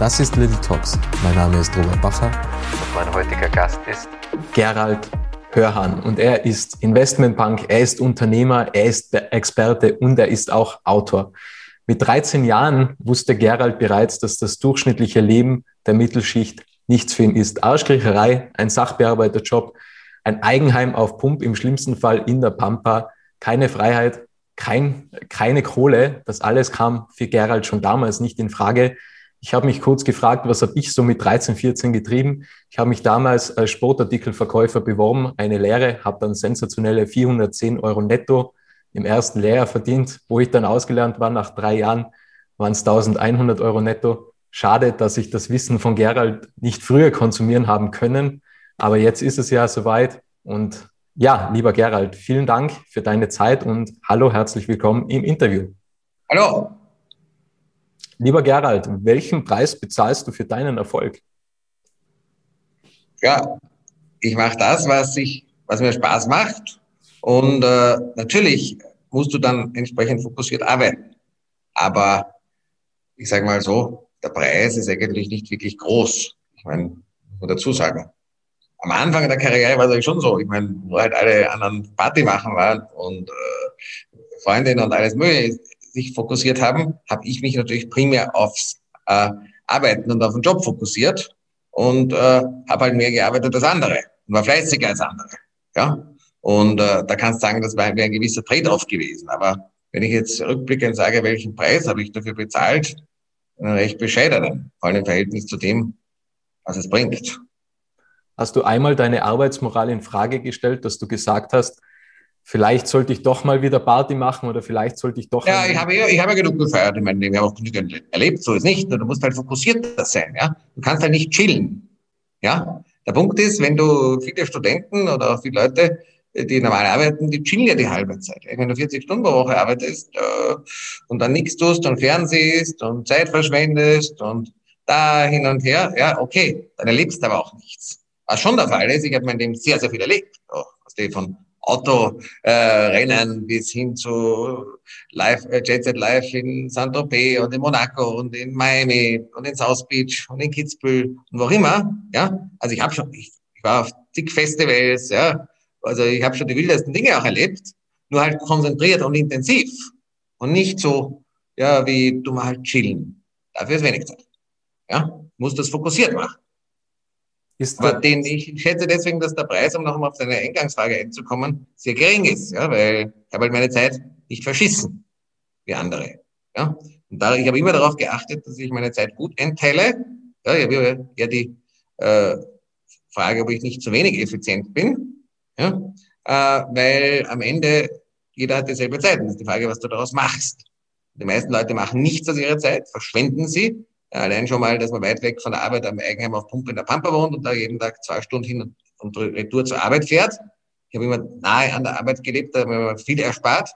Das ist Little Talks. Mein Name ist Robert Bacher und mein heutiger Gast ist Gerald Hörhan. Und er ist Investmentbank, er ist Unternehmer, er ist Experte und er ist auch Autor. Mit 13 Jahren wusste Gerald bereits, dass das durchschnittliche Leben der Mittelschicht nichts für ihn ist. Arschkriecherei, ein Sachbearbeiterjob, ein Eigenheim auf Pump, im schlimmsten Fall in der Pampa, keine Freiheit, kein, keine Kohle. Das alles kam für Gerald schon damals nicht in Frage. Ich habe mich kurz gefragt, was habe ich so mit 13, 14 getrieben? Ich habe mich damals als Sportartikelverkäufer beworben, eine Lehre, habe dann sensationelle 410 Euro netto im ersten Lehrjahr verdient. Wo ich dann ausgelernt war, nach drei Jahren, waren es 1100 Euro netto. Schade, dass ich das Wissen von Gerald nicht früher konsumieren haben können. Aber jetzt ist es ja soweit. Und ja, lieber Gerald, vielen Dank für deine Zeit und hallo, herzlich willkommen im Interview. Hallo, Lieber Gerald, welchen Preis bezahlst du für deinen Erfolg? Ja, ich mache das, was, ich, was mir Spaß macht. Und äh, natürlich musst du dann entsprechend fokussiert arbeiten. Aber ich sage mal so, der Preis ist eigentlich nicht wirklich groß. Ich meine, muss dazu sagen. Am Anfang der Karriere war es schon so. Ich meine, wo halt alle anderen Party machen waren und äh, Freundinnen und alles mögliche sich fokussiert haben, habe ich mich natürlich primär aufs äh, Arbeiten und auf den Job fokussiert und äh, habe halt mehr gearbeitet als andere und war fleißiger als andere. Ja? Und äh, da kannst du sagen, das wäre ein gewisser Trade-off gewesen. Aber wenn ich jetzt rückblickend sage, welchen Preis habe ich dafür bezahlt, dann recht bescheidenen, vor allem im Verhältnis zu dem, was es bringt. Hast du einmal deine Arbeitsmoral in Frage gestellt, dass du gesagt hast, vielleicht sollte ich doch mal wieder Party machen oder vielleicht sollte ich doch. Ja, ich habe, ich habe genug gefeiert in meinem Leben. Ich habe auch genügend erlebt, so ist nicht. Du musst halt fokussierter sein, ja. Du kannst halt nicht chillen, ja. Der Punkt ist, wenn du viele Studenten oder auch viele Leute, die normal arbeiten, die chillen ja die halbe Zeit. Wenn du 40 Stunden pro Woche arbeitest äh, und dann nichts tust und fernsiehst und Zeit verschwendest und da hin und her, ja, okay, dann erlebst du aber auch nichts. Was schon der Fall ist, ich habe mein Leben sehr, sehr viel erlebt. Auch, von Autorennen äh, bis hin zu Live, äh, Jet Set Live in Saint-Tropez und in Monaco und in Miami und in South Beach und in Kitzbühel und wo immer. Ja, also ich habe schon, ich, ich war auf zig Festivals, ja, also ich habe schon die wildesten Dinge auch erlebt, nur halt konzentriert und intensiv und nicht so, ja, wie du mal halt chillen. Dafür ist wenig Zeit. Ja, muss das fokussiert machen. Ist Aber den, ich schätze deswegen, dass der Preis, um nochmal auf deine Eingangsfrage einzukommen, sehr gering ist, ja, weil ich habe halt meine Zeit nicht verschissen wie andere. Ja. Und da, ich habe immer darauf geachtet, dass ich meine Zeit gut einteile. Ja, ich habe ja die äh, Frage, ob ich nicht zu wenig effizient bin. Ja, äh, weil am Ende jeder hat dieselbe Zeit. Und das ist die Frage, was du daraus machst. Die meisten Leute machen nichts aus ihrer Zeit, verschwenden sie Allein schon mal, dass man weit weg von der Arbeit am Eigenheim auf Pumpe in der Pampa wohnt und da jeden Tag zwei Stunden hin und retour zur Arbeit fährt. Ich habe immer nahe an der Arbeit gelebt, da habe mir viel erspart.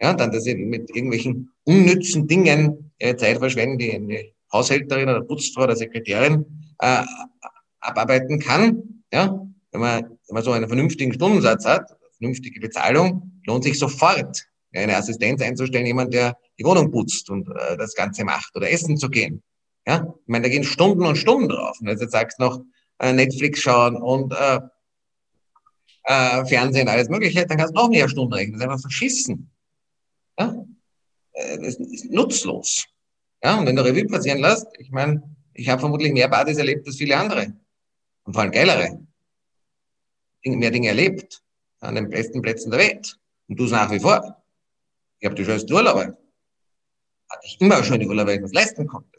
Ja, und dann, dass ich mit irgendwelchen unnützen Dingen ihre Zeit verschwenden, die eine Haushälterin oder Putzfrau oder Sekretärin äh, abarbeiten kann. Ja, wenn man, wenn man so einen vernünftigen Stundensatz hat, vernünftige Bezahlung, lohnt sich sofort, eine Assistenz einzustellen, jemand, der die Wohnung putzt und äh, das Ganze macht oder essen zu gehen. Ja, ich meine, da gehen Stunden und Stunden drauf. Und jetzt sagst du noch äh, Netflix schauen und äh, äh, Fernsehen, alles Mögliche, dann kannst du noch mehr Stunden rechnen. Das ist einfach verschissen. Ja? Äh, das ist nutzlos. Ja, und wenn du Revue passieren lässt, ich meine, ich habe vermutlich mehr Partys erlebt als viele andere. Und vor allem geilere. Mehr Dinge erlebt. An den besten Plätzen der Welt. Und du nach wie vor. Ich habe die schönsten Urlaube. Hatte ich immer schöne Urlaube, weil ich das leisten konnte.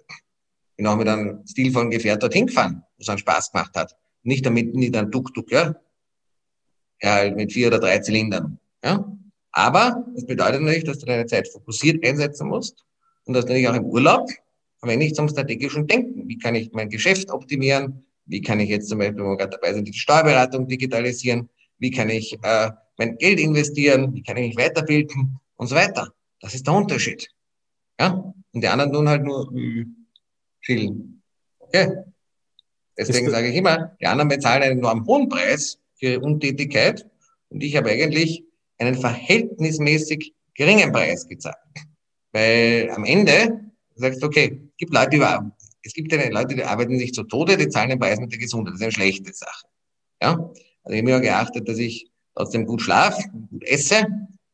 Bin auch mit einem stilvollen Gefährt dorthin gefahren, wo es einen Spaß gemacht hat. Nicht damit, nicht ein Tuk-Tuk, ja. Ja, mit vier oder drei Zylindern, ja. Aber es bedeutet natürlich, dass du deine Zeit fokussiert einsetzen musst und dass du natürlich auch im Urlaub verwende ich zum strategischen Denken. Wie kann ich mein Geschäft optimieren? Wie kann ich jetzt zum Beispiel, wo wir gerade dabei sind, die Steuerberatung digitalisieren? Wie kann ich äh, mein Geld investieren? Wie kann ich mich weiterbilden? Und so weiter. Das ist der Unterschied. Ja? Und die anderen tun halt nur chillen. Okay? Deswegen sage ich immer, die anderen bezahlen einen enorm hohen Preis für ihre Untätigkeit und ich habe eigentlich einen verhältnismäßig geringen Preis gezahlt. Weil am Ende sagst du, okay, es gibt Leute, die, es gibt ja Leute, die arbeiten sich zu Tode, die zahlen den Preis mit der Gesundheit. Das ist eine schlechte Sache. Ja? Also ich habe mir geachtet, dass ich trotzdem gut schlafe, gut esse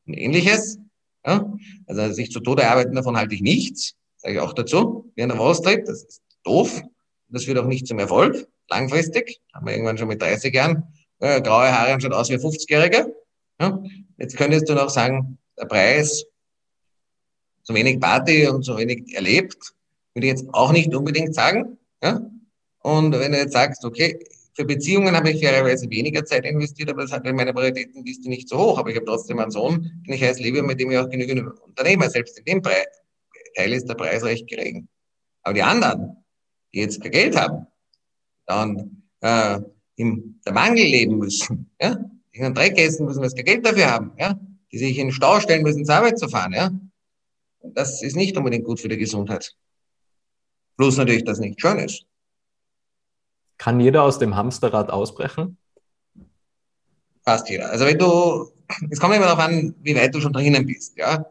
und ähnliches. Ja? Also sich zu Tode arbeiten, davon halte ich nichts. Sage ich auch dazu. An der Wall Street, das ist doof. Das führt auch nicht zum Erfolg, langfristig. Haben wir irgendwann schon mit 30 Jahren äh, graue Haare schaut aus wie 50-Jährige. Ja? Jetzt könntest du noch sagen, der Preis, so wenig Party und so wenig erlebt, würde ich jetzt auch nicht unbedingt sagen. Ja? Und wenn du jetzt sagst, okay, für Beziehungen habe ich fairerweise weniger Zeit investiert, aber das hat in meiner Prioritätenliste nicht so hoch. Aber ich habe trotzdem einen Sohn, den ich heiß liebe, mit dem ich auch genügend Unternehmer. Selbst in dem Preis, Teil ist der Preis recht gering. Aber die anderen, die jetzt kein Geld haben, dann äh, im der Mangel leben müssen, ja, die in den Dreck essen müssen, weil sie kein Geld dafür haben, ja, die sich in den Stau stellen müssen, zur Arbeit zu fahren, ja, das ist nicht unbedingt gut für die Gesundheit. Plus natürlich, dass nicht schön ist. Kann jeder aus dem Hamsterrad ausbrechen? Fast jeder. Also wenn du, es kommt immer darauf an, wie weit du schon drinnen bist, ja.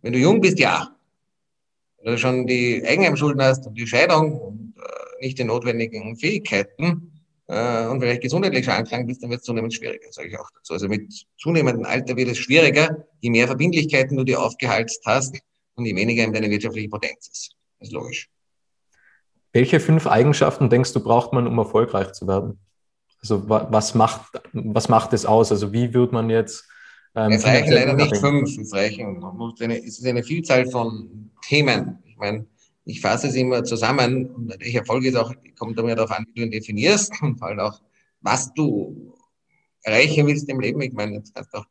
Wenn du jung bist, ja. Wenn du schon die Eigenheimschulden hast und die Scheidung und äh, nicht die notwendigen Fähigkeiten äh, und vielleicht gesundheitlich schon angelangt bist, dann wird es zunehmend schwieriger, sage ich auch dazu. Also mit zunehmendem Alter wird es schwieriger, je mehr Verbindlichkeiten du dir aufgehalten hast und je weniger in deine wirtschaftliche Potenz ist. Das ist logisch. Welche fünf Eigenschaften denkst du, braucht man, um erfolgreich zu werden? Also was macht, was macht es aus? Also wie wird man jetzt ähm, es reichen leider nicht fünf. Es reichen, eine, es ist eine Vielzahl von Themen. Ich meine, ich fasse es immer zusammen und ich Erfolg ist auch, kommt immer darauf an, wie du ihn definierst und vor allem auch, was du erreichen willst im Leben. Ich meine, jetzt kannst du auch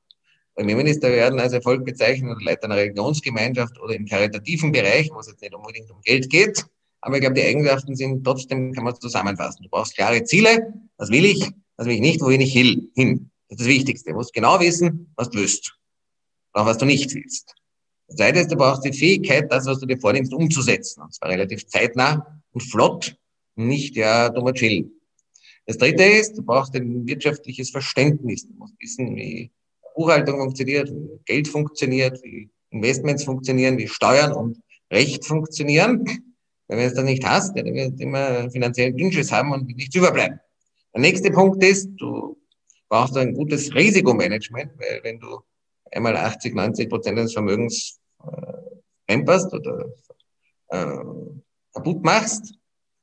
Premierminister werden als Erfolg bezeichnen oder Leiter einer Religionsgemeinschaft oder im karitativen Bereich, wo es jetzt nicht unbedingt um Geld geht. Aber ich glaube, die Eigenschaften sind trotzdem, kann man zusammenfassen. Du brauchst klare Ziele. Was will ich? Was will ich nicht? Wohin ich hin? Das ist das Wichtigste. Du musst genau wissen, was du willst. Auch was du nicht willst. Das Zweite ist, du brauchst die Fähigkeit, das, was du dir vornimmst, umzusetzen. Und zwar relativ zeitnah und flott. Nicht, ja, dummer chillen. Das Dritte ist, du brauchst ein wirtschaftliches Verständnis. Du musst wissen, wie Buchhaltung funktioniert, wie Geld funktioniert, wie Investments funktionieren, wie Steuern und Recht funktionieren. Wenn du es dann nicht hast, dann wirst du immer finanziellen Dünnschiss haben und nichts überbleiben. Der nächste Punkt ist, du brauchst ein gutes Risikomanagement, weil wenn du einmal 80, 90 Prozent deines Vermögens äh, oder äh, kaputt machst,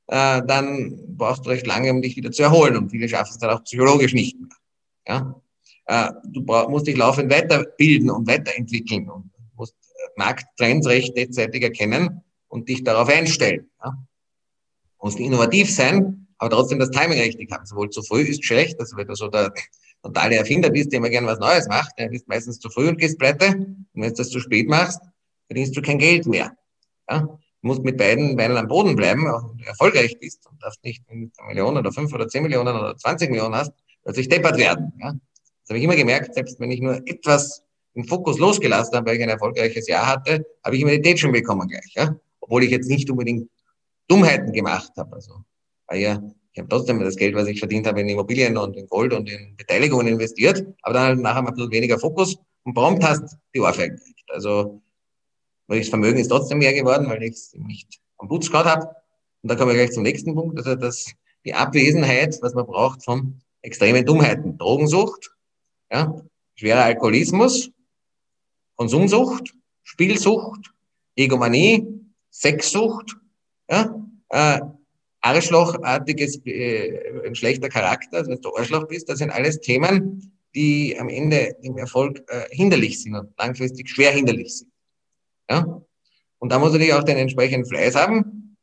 äh, dann brauchst du recht lange, um dich wieder zu erholen. Und viele schaffen es dann auch psychologisch nicht mehr. Ja? Äh, du brauch, musst dich laufend weiterbilden und weiterentwickeln und musst Markttrends rechtzeitig erkennen und dich darauf einstellen. Ja? Du musst innovativ sein, aber trotzdem das Timing richtig haben. Sowohl zu früh ist schlecht, also wenn du so der totale Erfinder bist, der immer gern was Neues macht, dann bist meistens zu früh und gehst pleite. Und wenn du das zu spät machst, verdienst du kein Geld mehr. Ja? Du musst mit beiden Beinen am Boden bleiben, du erfolgreich bist und darfst nicht eine Million oder fünf oder zehn Millionen oder 20 Millionen hast, plötzlich deppert werden. Ja? Das habe ich immer gemerkt, selbst wenn ich nur etwas den Fokus losgelassen habe, weil ich ein erfolgreiches Jahr hatte, habe ich Meditation bekommen gleich. Ja? Obwohl ich jetzt nicht unbedingt Dummheiten gemacht habe. Also, weil ja ich habe trotzdem das Geld, was ich verdient habe, in Immobilien und in Gold und in Beteiligungen investiert, aber dann halt nachher mal ein bisschen weniger Fokus und prompt hast die Ohrfeige gekriegt. Also das Vermögen ist trotzdem mehr geworden, weil ich es nicht am Putz gehabt habe. Und da kommen wir gleich zum nächsten Punkt, also das, die Abwesenheit, was man braucht von extremen Dummheiten. Drogensucht, ja, schwerer Alkoholismus, Konsumsucht, Spielsucht, Egomanie, Sexsucht, ja, äh, Arschlochartiges, äh, ein schlechter Charakter, also wenn du Arschloch bist, das sind alles Themen, die am Ende dem Erfolg äh, hinderlich sind und langfristig schwer hinderlich sind. Ja? Und da muss natürlich auch den entsprechenden Fleiß haben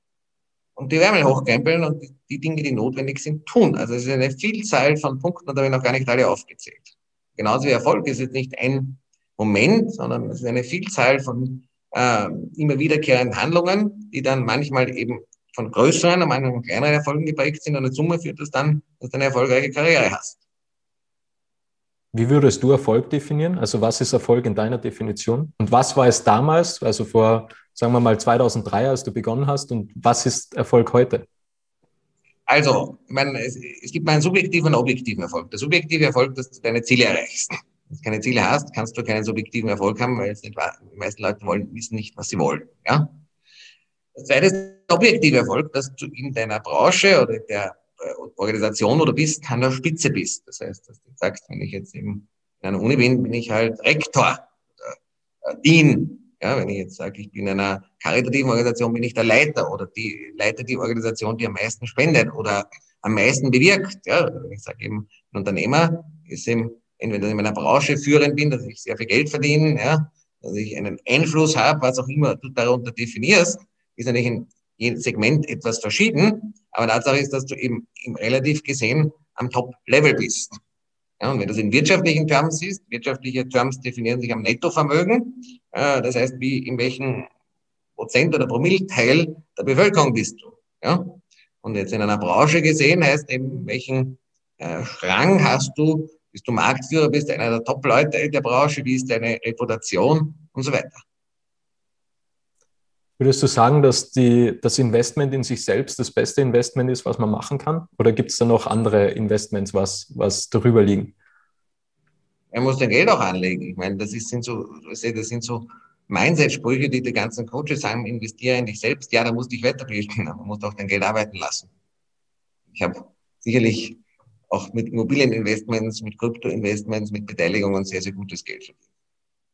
und die Wärme hochkrempeln und die, die, Dinge, die notwendig sind, tun. Also es ist eine Vielzahl von Punkten, und da habe ich noch gar nicht alle aufgezählt. Genauso wie Erfolg ist jetzt nicht ein Moment, sondern es ist eine Vielzahl von äh, immer wiederkehrenden Handlungen, die dann manchmal eben von größeren, manchmal von kleineren Erfolgen geprägt sind und eine Summe führt das dann, dass du eine erfolgreiche Karriere hast. Wie würdest du Erfolg definieren? Also was ist Erfolg in deiner Definition? Und was war es damals, also vor, sagen wir mal 2003, als du begonnen hast? Und was ist Erfolg heute? Also, ich meine, es, es gibt mal einen subjektiven und objektiven Erfolg. Der subjektive Erfolg, dass du deine Ziele erreichst. Wenn du keine Ziele hast, kannst du keinen subjektiven Erfolg haben, weil es nicht, die meisten Leute wollen, wissen nicht, was sie wollen. Ja? Das zweite ist der objektive Erfolg, dass du in deiner Branche oder der äh, Organisation, wo du bist, an der Spitze bist. Das heißt, dass du sagst, wenn ich jetzt in einer Uni bin, bin ich halt Rektor, oder äh, Dean. Ja, wenn ich jetzt sage, ich bin in einer karitativen Organisation, bin ich der Leiter oder die leite die Organisation, die am meisten spendet oder am meisten bewirkt. Ja, wenn ich sage eben, ein Unternehmer ist eben, entweder in meiner Branche führend bin, dass ich sehr viel Geld verdiene, ja, dass ich einen Einfluss habe, was auch immer du darunter definierst, ist natürlich in jedem Segment etwas verschieden. Aber Tatsache ist, dass du eben, eben relativ gesehen am Top-Level bist. Ja, und wenn du es in wirtschaftlichen Terms siehst, wirtschaftliche Terms definieren sich am Nettovermögen. Äh, das heißt, wie, in welchem Prozent oder Promilleteil der Bevölkerung bist du. Ja? Und jetzt in einer Branche gesehen heißt eben, welchen äh, Rang hast du, bist du Marktführer, bist du einer der Top-Leute der Branche, wie ist deine Reputation und so weiter. Würdest du sagen, dass die, das Investment in sich selbst das beste Investment ist, was man machen kann? Oder gibt es da noch andere Investments, was, was darüber liegen? Er muss dein Geld auch anlegen. Ich meine, das, ist, sind so, das sind so Mindset-Sprüche, die die ganzen Coaches sagen, investiere in dich selbst. Ja, da musst du dich weiterbilden, aber du musst auch dein Geld arbeiten lassen. Ich habe sicherlich auch mit Immobilieninvestments, mit Kryptoinvestments, mit Beteiligungen sehr, sehr gutes Geld verdient.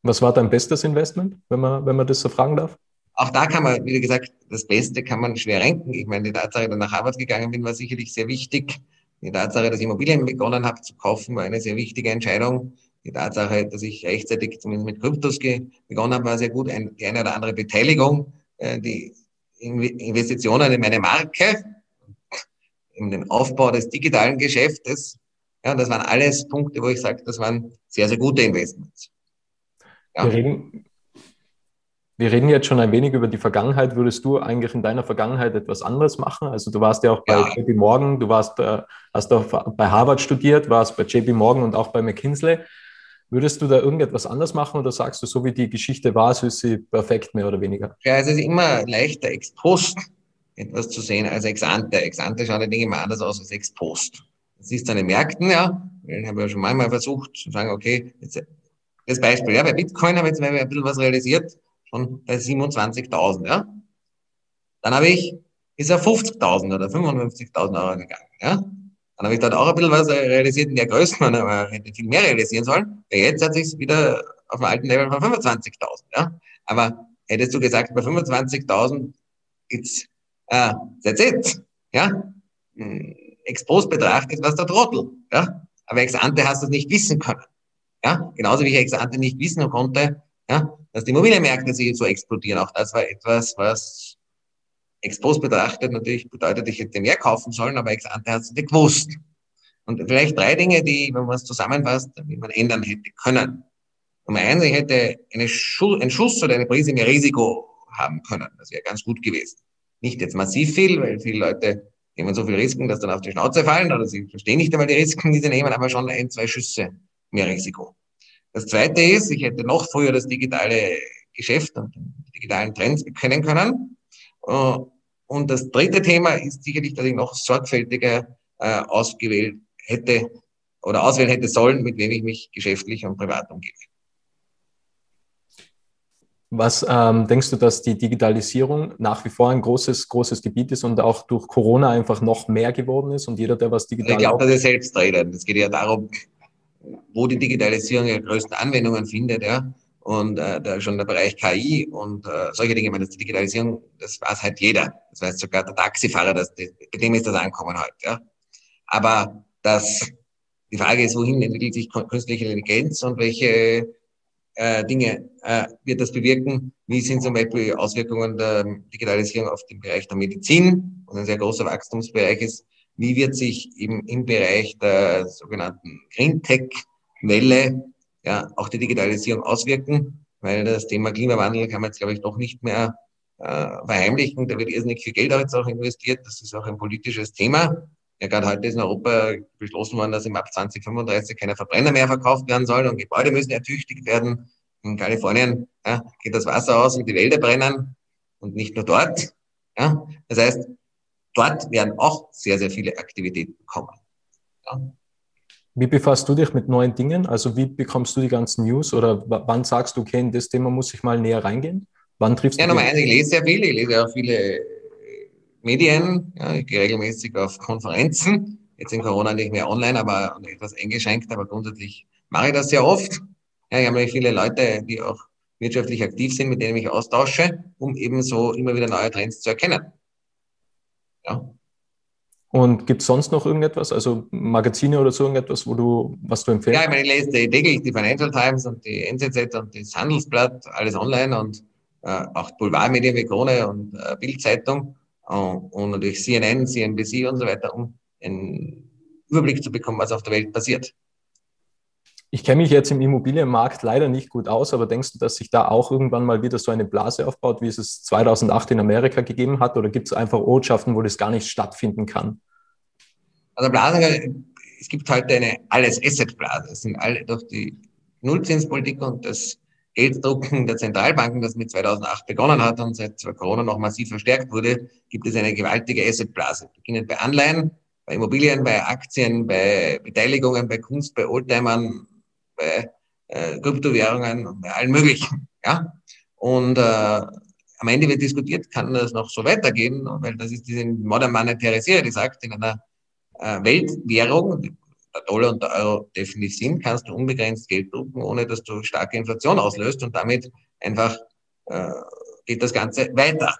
Was war dein bestes Investment, wenn man, wenn man das so fragen darf? Auch da kann man, wie gesagt, das Beste kann man schwer renken. Ich meine, die Tatsache, dass ich nach Harvard gegangen bin, war sicherlich sehr wichtig. Die Tatsache, dass ich Immobilien begonnen habe zu kaufen, war eine sehr wichtige Entscheidung. Die Tatsache, dass ich rechtzeitig zumindest mit Kryptos begonnen habe, war sehr gut. Ein, die eine oder andere Beteiligung, äh, die Investitionen in meine Marke, in den Aufbau des digitalen Geschäftes. Ja, das waren alles Punkte, wo ich sage, das waren sehr, sehr gute Investments. Ja. Wir reden, wir reden jetzt schon ein wenig über die Vergangenheit. Würdest du eigentlich in deiner Vergangenheit etwas anderes machen? Also du warst ja auch bei ja. JP Morgan, du warst, äh, hast auch bei Harvard studiert, warst bei JP Morgan und auch bei McKinsey. Würdest du da irgendetwas anders machen oder sagst du, so wie die Geschichte war, so ist sie perfekt, mehr oder weniger? Ja, es ist immer leichter ex post etwas zu sehen als ex ante. Ex ante schauen die Dinge immer anders aus als ex post. Das ist an den Märkten, ja. Ich habe ja schon manchmal versucht zu sagen, okay, jetzt, das Beispiel, ja, bei Bitcoin habe ich jetzt ein bisschen was realisiert schon bei 27.000, ja. Dann habe ich, ist er 50.000 oder 55.000 Euro gegangen, ja. Dann habe ich dort auch ein bisschen was realisiert in der Größe, man hätte viel mehr realisieren sollen. Ja, jetzt hat sich wieder auf dem alten Level von 25.000, ja. Aber hättest du gesagt, bei 25.000, it's, uh, that's it, ja. Hm, ex post betrachtet, was der Trottel, ja. Aber ex ante hast du es nicht wissen können, ja. Genauso wie ich ex ante nicht wissen konnte, ja, dass die Immobilienmärkte sich so explodieren. Auch das war etwas, was Expos betrachtet natürlich bedeutet, ich hätte mehr kaufen sollen, aber ex ante hat es nicht gewusst. Und vielleicht drei Dinge, die, wenn man es zusammenfasst, wie man ändern hätte können. Nummer eins, ich hätte eine Schuss, einen Schuss oder eine Prise mehr Risiko haben können. Das wäre ganz gut gewesen. Nicht jetzt massiv viel, weil viele Leute nehmen so viel Risiken, dass dann auf die Schnauze fallen oder sie verstehen nicht einmal die Risiken, die sie nehmen, aber schon ein, zwei Schüsse mehr Risiko. Das zweite ist, ich hätte noch früher das digitale Geschäft und die digitalen Trends kennen können. Äh, und das dritte Thema ist sicherlich, dass ich noch sorgfältiger äh, ausgewählt hätte oder auswählen hätte sollen, mit wem ich mich geschäftlich und privat umgebe. Was ähm, denkst du, dass die Digitalisierung nach wie vor ein großes, großes Gebiet ist und auch durch Corona einfach noch mehr geworden ist und jeder, der was digital. Ich glaube, das ist selbstredend. Es geht ja darum, wo die Digitalisierung ihre größten Anwendungen findet, ja. Und äh, da schon der Bereich KI und äh, solche Dinge, ich meine, das die Digitalisierung, das weiß halt jeder. Das weiß sogar der Taxifahrer, das, bei dem ist das Ankommen halt, ja. Aber das, die Frage ist, wohin entwickelt sich künstliche Intelligenz und welche äh, Dinge äh, wird das bewirken? Wie sind zum Beispiel Auswirkungen der Digitalisierung auf den Bereich der Medizin, was ein sehr großer Wachstumsbereich ist? Wie wird sich eben im Bereich der sogenannten Green Tech Welle ja auch die Digitalisierung auswirken, weil das Thema Klimawandel kann man jetzt, glaube ich, doch nicht mehr äh, verheimlichen. Da wird irrsinnig viel Geld auch jetzt auch investiert. Das ist auch ein politisches Thema. Ja, gerade heute ist in Europa beschlossen worden, dass im Ab 2035 keine Verbrenner mehr verkauft werden sollen und Gebäude müssen ertüchtigt werden. In Kalifornien ja, geht das Wasser aus und die Wälder brennen und nicht nur dort. Ja. Das heißt, dort werden auch sehr, sehr viele Aktivitäten kommen. Ja. Wie befasst du dich mit neuen Dingen? Also wie bekommst du die ganzen News oder wann sagst du, okay, in das Thema muss ich mal näher reingehen? Wann triffst ja, du? Ja, Nummer eins, ich lese sehr viel, ich lese auch viele Medien, ja, ich gehe regelmäßig auf Konferenzen, jetzt in Corona nicht mehr online, aber etwas eingeschränkt, aber grundsätzlich mache ich das sehr oft. Ja, ich habe viele Leute, die auch wirtschaftlich aktiv sind, mit denen ich austausche, um eben so immer wieder neue Trends zu erkennen. Ja. Und gibt es sonst noch irgendetwas, also Magazine oder so irgendetwas, wo du, was du empfehlst? Ja, ich meine, ich lese täglich die Financial Times und die NZZ und das Handelsblatt, alles online und äh, auch Boulevardmedien wie Krone und äh, Bildzeitung äh, und natürlich CNN, CNBC und so weiter, um einen Überblick zu bekommen, was auf der Welt passiert. Ich kenne mich jetzt im Immobilienmarkt leider nicht gut aus, aber denkst du, dass sich da auch irgendwann mal wieder so eine Blase aufbaut, wie es es 2008 in Amerika gegeben hat? Oder gibt es einfach Ortschaften, wo das gar nicht stattfinden kann? Also Blase, es gibt heute eine alles Asset-Blase. Es sind alle durch die Nullzinspolitik und das Gelddrucken der Zentralbanken, das mit 2008 begonnen hat und seit Corona noch massiv verstärkt wurde, gibt es eine gewaltige Asset-Blase. Beginnend bei Anleihen, bei Immobilien, bei Aktien, bei Beteiligungen, bei Kunst, bei Oldtimern, bei äh, Kryptowährungen und bei allen möglichen. Ja? Und äh, am Ende wird diskutiert, kann das noch so weitergehen, weil das ist diese Modern Monetary Theory, die sagt, in einer äh, Weltwährung, der Dollar und der Euro definitiv sind, kannst du unbegrenzt Geld drucken, ohne dass du starke Inflation auslöst und damit einfach äh, geht das Ganze weiter.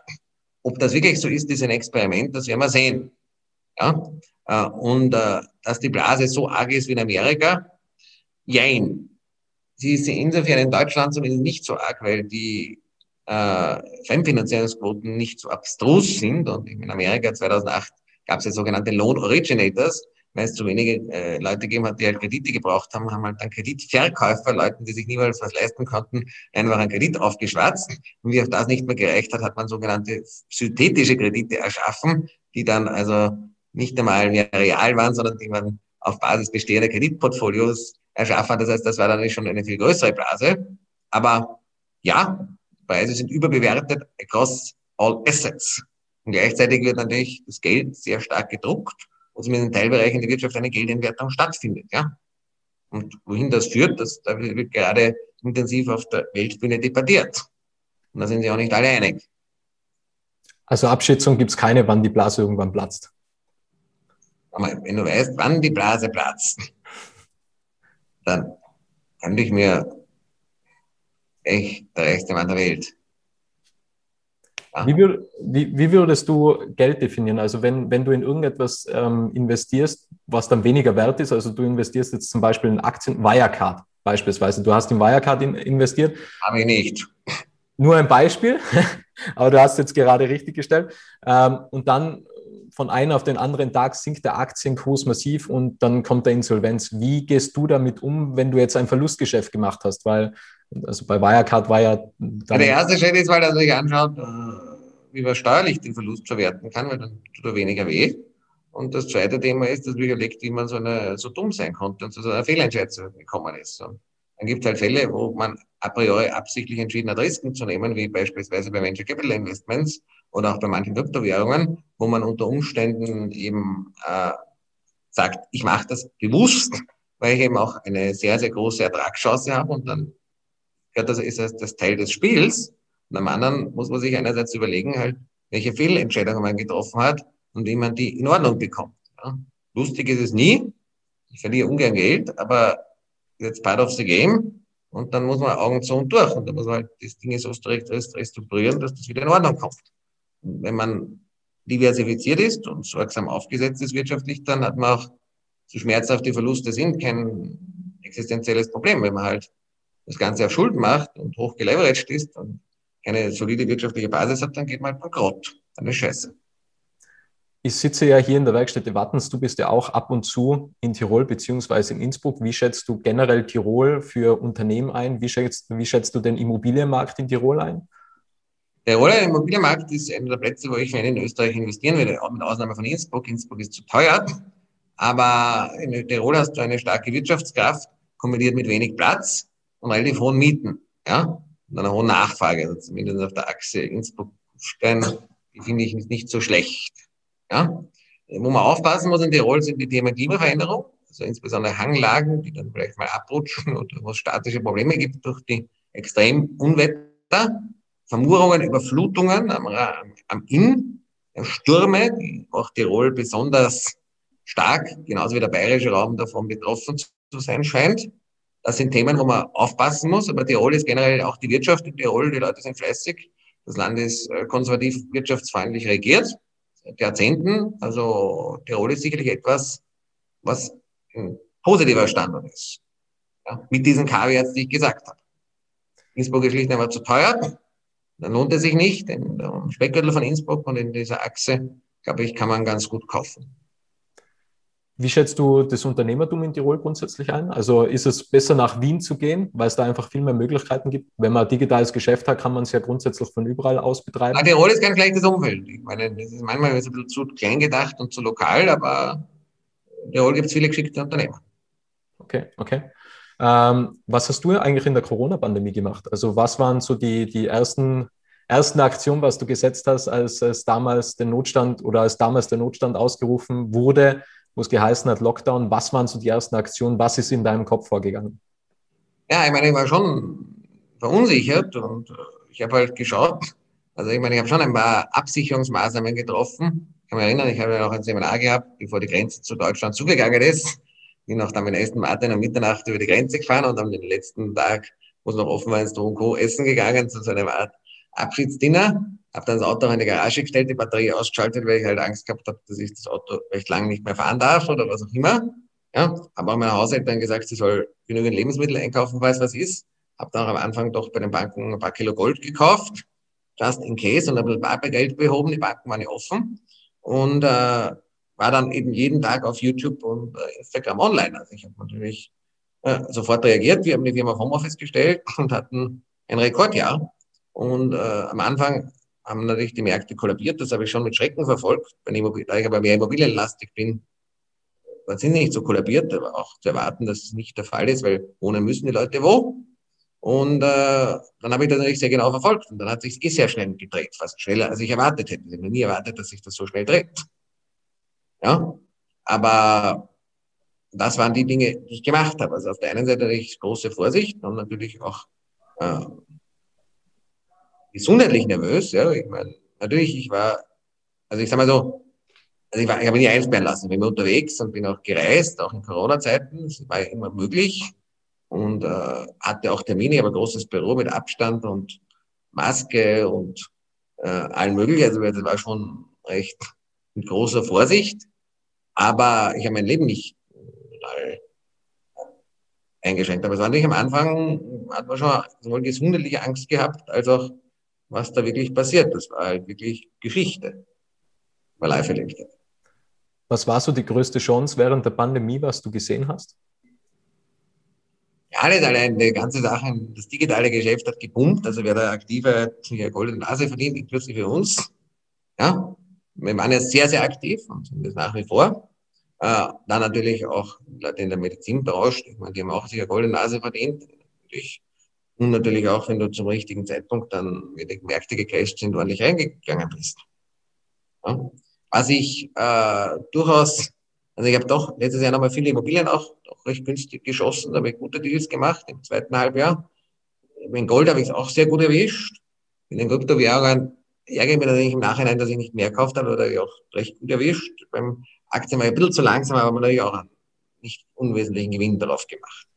Ob das wirklich so ist, ist ein Experiment, das werden wir sehen. Ja? Äh, und äh, dass die Blase so arg ist wie in Amerika, Jein. Sie ist insofern in Deutschland zumindest nicht so arg, weil die äh, Fremdfinanzierungsquoten nicht so abstrus sind. Und in Amerika 2008 gab es ja sogenannte Loan Originators, weil es zu wenige äh, Leute gegeben hat, die halt Kredite gebraucht haben, haben halt dann Kreditverkäufer, Leuten, die sich niemals was leisten konnten, einfach einen Kredit aufgeschwatzt. Und wie auch das nicht mehr gereicht hat, hat man sogenannte synthetische Kredite erschaffen, die dann also nicht einmal mehr real waren, sondern die man auf Basis bestehender Kreditportfolios erschaffen. Das heißt, das war dann schon eine viel größere Blase. Aber ja, Preise sind überbewertet across all assets. Und gleichzeitig wird natürlich das Geld sehr stark gedruckt und zumindest in Teilbereichen der Wirtschaft eine Geldentwertung stattfindet. Ja? Und wohin das führt, das, da wird gerade intensiv auf der Weltbühne debattiert. Und da sind sich auch nicht alle einig. Also Abschätzung gibt es keine, wann die Blase irgendwann platzt. Wenn du weißt, wann die Blase platzt, dann könnte ich mir echt der reichste Mann der Welt. Wie, wie, wie, würdest du Geld definieren? Also wenn, wenn du in irgendetwas ähm, investierst, was dann weniger wert ist, also du investierst jetzt zum Beispiel in Aktien, Wirecard beispielsweise, du hast in Wirecard in, investiert. Habe ich nicht. Nur ein Beispiel, aber du hast jetzt gerade richtig gestellt. Ähm, und dann von einem auf den anderen Tag sinkt der Aktienkurs massiv und dann kommt der Insolvenz. Wie gehst du damit um, wenn du jetzt ein Verlustgeschäft gemacht hast? Weil, also bei Wirecard war ja. der erste Schritt ist, weil er sich anschaut, äh, wie man steuerlich den Verlust verwerten kann, weil dann tut er weniger weh. Und das zweite Thema ist, dass man überlegt, wie man so, eine, so dumm sein konnte und zu so einer Fehlentscheidung gekommen ist. Und dann gibt es halt Fälle, wo man a priori absichtlich entschieden hat, Risiken zu nehmen, wie beispielsweise bei Venture Capital Investments oder auch bei manchen Kryptowährungen, wo man unter Umständen eben äh, sagt, ich mache das bewusst, weil ich eben auch eine sehr, sehr große Ertragschance habe und dann ja, das ist das, das Teil des Spiels. Und am anderen muss man sich einerseits überlegen, halt, welche Fehlentscheidungen man getroffen hat und wie man die in Ordnung bekommt. Ja. Lustig ist es nie. Ich verliere ungern Geld, aber jetzt part of the game. Und dann muss man Augen zu und durch. Und dann muss man halt das Ding so restrukturieren, dass das wieder in Ordnung kommt wenn man diversifiziert ist und sorgsam aufgesetzt ist wirtschaftlich, dann hat man auch, so schmerzhaft die Verluste sind, kein existenzielles Problem. Wenn man halt das Ganze auf Schulden macht und hoch geleveraged ist und keine solide wirtschaftliche Basis hat, dann geht man halt bankrott. Dann ist scheiße. Ich sitze ja hier in der Werkstätte Wattens. Du bist ja auch ab und zu in Tirol beziehungsweise in Innsbruck. Wie schätzt du generell Tirol für Unternehmen ein? Wie schätzt, wie schätzt du den Immobilienmarkt in Tirol ein? Der Roller Immobilienmarkt ist einer der Plätze, wo ich gerne in Österreich investieren würde, mit Ausnahme von Innsbruck. Innsbruck ist zu teuer. Aber in Tirol hast du eine starke Wirtschaftskraft, kombiniert mit wenig Platz und relativ hohen Mieten. Ja? Und einer hohen Nachfrage, also zumindest auf der Achse Innsbruck-Stein, finde ich nicht so schlecht. Ja? Wo man aufpassen muss in Tirol sind die Themen Klimaveränderung, also insbesondere Hanglagen, die dann vielleicht mal abrutschen oder wo es statische Probleme gibt durch die extremen Unwetter, Vermurungen, Überflutungen am, am Inn, Stürme, die auch Tirol besonders stark, genauso wie der bayerische Raum davon betroffen zu sein scheint. Das sind Themen, wo man aufpassen muss, aber Tirol ist generell auch die Wirtschaft in Tirol, die Leute sind fleißig. Das Land ist äh, konservativ wirtschaftsfeindlich regiert, seit Jahrzehnten. Also Tirol ist sicherlich etwas, was ein positiver Standort ist. Ja, mit diesen Kaviats, die ich gesagt habe. Innsbruck ist schlicht einfach zu teuer. Dann lohnt es sich nicht. Den Speckgürtel von Innsbruck und in dieser Achse, glaube ich, kann man ganz gut kaufen. Wie schätzt du das Unternehmertum in Tirol grundsätzlich ein? Also ist es besser nach Wien zu gehen, weil es da einfach viel mehr Möglichkeiten gibt? Wenn man ein digitales Geschäft hat, kann man es ja grundsätzlich von überall aus betreiben. Na, Tirol ist kein schlechtes Umfeld. Ich meine, das ist manchmal ein bisschen zu klein gedacht und zu lokal, aber in Tirol gibt es viele geschickte Unternehmer. Okay, okay. Ähm, was hast du eigentlich in der Corona-Pandemie gemacht? Also was waren so die, die ersten, ersten Aktionen, was du gesetzt hast, als es damals den Notstand oder als damals der Notstand ausgerufen wurde? wo es geheißen hat, Lockdown. Was waren so die ersten Aktionen? Was ist in deinem Kopf vorgegangen? Ja, ich meine, ich war schon verunsichert und äh, ich habe halt geschaut. Also ich meine, ich habe schon ein paar Absicherungsmaßnahmen getroffen. Ich kann mich erinnern, ich habe ja auch ein Seminar gehabt, bevor die Grenze zu Deutschland zugegangen ist. Bin auch dann mit Aston Martin um Mitternacht über die Grenze gefahren und am letzten Tag, wo es noch offen war, ins Don Co. essen gegangen zu so einem Art Abschiedsdinner. Habe dann das Auto in die Garage gestellt, die Batterie ausgeschaltet, weil ich halt Angst gehabt habe, dass ich das Auto recht lang nicht mehr fahren darf oder was auch immer. Ja, habe auch meiner Hauseltern gesagt, sie soll genügend Lebensmittel einkaufen, falls was ist. Habe dann auch am Anfang doch bei den Banken ein paar Kilo Gold gekauft, just in case, und ein bisschen Bargeld behoben. Die Banken waren ja offen. Und äh, war dann eben jeden Tag auf YouTube und äh, Instagram online. Also ich habe natürlich äh, sofort reagiert. Wir haben die Firma Homeoffice gestellt und hatten ein Rekordjahr. Und äh, am Anfang haben natürlich die Märkte kollabiert. Das habe ich schon mit Schrecken verfolgt. Wenn ich, da ich aber mehr immobilienlastig bin, dann sind nicht so kollabiert, aber auch zu erwarten, dass es nicht der Fall ist, weil wohnen müssen die Leute wo. Und äh, dann habe ich das natürlich sehr genau verfolgt. Und dann hat sich eh sehr schnell gedreht, fast schneller, als ich erwartet hätte. Ich habe nie erwartet, dass sich das so schnell dreht. Ja, aber das waren die Dinge, die ich gemacht habe. Also auf der einen Seite natürlich große Vorsicht und natürlich auch äh, gesundheitlich nervös. Ja, ich meine, natürlich, ich war, also ich sag mal so, also ich, war, ich habe mich nie einsperren lassen. Ich bin unterwegs und bin auch gereist, auch in Corona-Zeiten. Das war ja immer möglich. Und äh, hatte auch Termine, aber großes Büro mit Abstand und Maske und äh, allen möglichen. Also das war schon recht mit großer Vorsicht. Aber ich habe mein Leben nicht eingeschränkt. Aber es war natürlich am Anfang, hat man schon sowohl gesundheitliche Angst gehabt, als auch was da wirklich passiert. Das war halt wirklich Geschichte. War live erlebt. Was war so die größte Chance während der Pandemie, was du gesehen hast? Ja, nicht allein die ganze Sache, das digitale Geschäft hat gepumpt, also wer da aktive hat eine goldene Nase verdient, inklusive uns. Ja, wir waren jetzt sehr, sehr aktiv und sind das nach wie vor. Äh, dann natürlich auch Leute in der Medizinbranche, ich meine, die haben auch sich eine goldene Nase verdient. Natürlich und natürlich auch, wenn du zum richtigen Zeitpunkt dann, wenn die Märkte gecasht sind, ordentlich reingegangen bist. Ja. Was ich äh, durchaus, also ich habe doch letztes Jahr nochmal viele Immobilien auch, auch recht günstig geschossen, da habe ich gute Deals gemacht im zweiten Halbjahr. In Gold habe ich es auch sehr gut erwischt. In den Kryptowährungen ärgere ich mich natürlich im Nachhinein, dass ich nicht mehr gekauft habe, oder ich auch recht gut erwischt. Beim Aktien war ich ein bisschen zu langsam, aber man natürlich auch einen nicht unwesentlichen Gewinn darauf gemacht.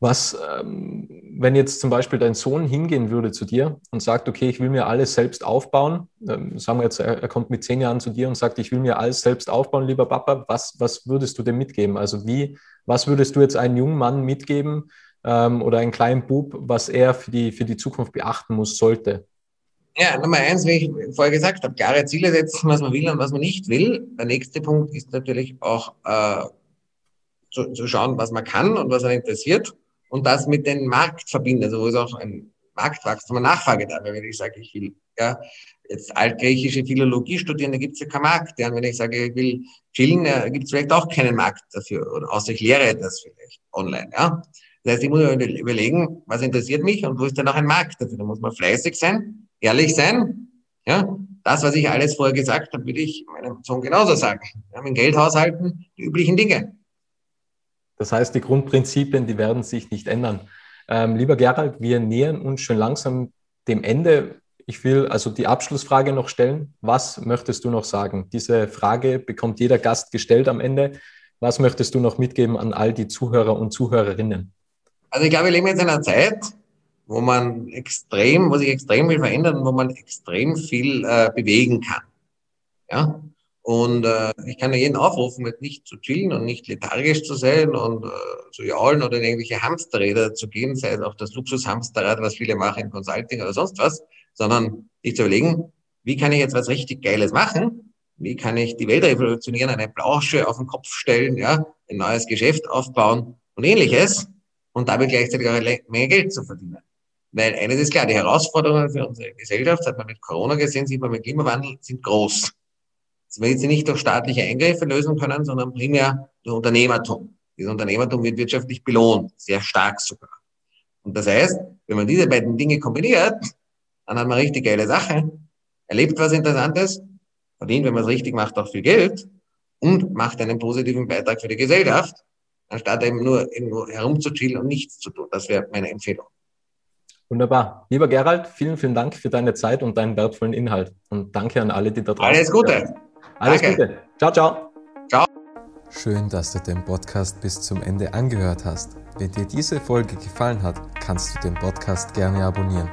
Was, ähm, wenn jetzt zum Beispiel dein Sohn hingehen würde zu dir und sagt, okay, ich will mir alles selbst aufbauen, ähm, sagen wir jetzt, er, kommt mit zehn Jahren zu dir und sagt, ich will mir alles selbst aufbauen, lieber Papa, was, was würdest du dem mitgeben? Also wie, was würdest du jetzt einem jungen Mann mitgeben ähm, oder einen kleinen Bub, was er für die, für die Zukunft beachten muss, sollte? Ja, Nummer eins, wie ich vorher gesagt habe, klare Ziele setzen, was man will und was man nicht will. Der nächste Punkt ist natürlich auch äh, zu, zu schauen, was man kann und was einen interessiert und das mit dem Markt verbinden, also wo es auch ein Marktwachstum und Nachfrage da. Wenn ich sage, ich will ja, jetzt altgriechische Philologie studieren, da gibt es ja keinen Markt. Ja. Und wenn ich sage, ich will chillen, ja, gibt es vielleicht auch keinen Markt dafür. Außer ich lehre das vielleicht online. Ja. Das heißt, ich muss mir überlegen, was interessiert mich und wo ist denn noch ein Markt dafür. Da muss man fleißig sein, ehrlich sein. Ja. Das, was ich alles vorher gesagt habe, würde ich meinem Sohn genauso sagen. Ja, mit Geld haushalten, die üblichen Dinge. Das heißt, die Grundprinzipien, die werden sich nicht ändern. Ähm, lieber Gerald, wir nähern uns schon langsam dem Ende. Ich will also die Abschlussfrage noch stellen. Was möchtest du noch sagen? Diese Frage bekommt jeder Gast gestellt am Ende. Was möchtest du noch mitgeben an all die Zuhörer und Zuhörerinnen? Also ich glaube, wir leben jetzt in einer Zeit, wo man extrem, wo sich extrem viel verändert und wo man extrem viel äh, bewegen kann. Ja, und äh, ich kann ja jeden aufrufen, nicht zu chillen und nicht lethargisch zu sein und äh, zu jaulen oder in irgendwelche Hamsterräder zu gehen, sei es auch das Luxushamsterrad, was viele machen im Consulting oder sonst was, sondern sich zu überlegen, wie kann ich jetzt was richtig Geiles machen? Wie kann ich die Welt revolutionieren, eine Blausche auf den Kopf stellen, ja, ein neues Geschäft aufbauen und ähnliches und damit gleichzeitig auch mehr Geld zu verdienen. Weil eines ist klar, die Herausforderungen für unsere Gesellschaft, hat man mit Corona gesehen, sieht man mit Klimawandel, sind groß. Das wird sie nicht durch staatliche Eingriffe lösen können, sondern primär durch Unternehmertum. Dieses Unternehmertum wird wirtschaftlich belohnt, sehr stark sogar. Und das heißt, wenn man diese beiden Dinge kombiniert, dann hat man richtig geile Sache, erlebt was Interessantes, verdient, wenn man es richtig macht, auch viel Geld und macht einen positiven Beitrag für die Gesellschaft, anstatt eben nur irgendwo herumzuchillen und nichts zu tun. Das wäre meine Empfehlung. Wunderbar. Lieber Gerald, vielen, vielen Dank für deine Zeit und deinen wertvollen Inhalt. Und danke an alle, die da draußen Alles Gute. Alles Danke. Gute. Ciao, ciao. Ciao. Schön, dass du den Podcast bis zum Ende angehört hast. Wenn dir diese Folge gefallen hat, kannst du den Podcast gerne abonnieren.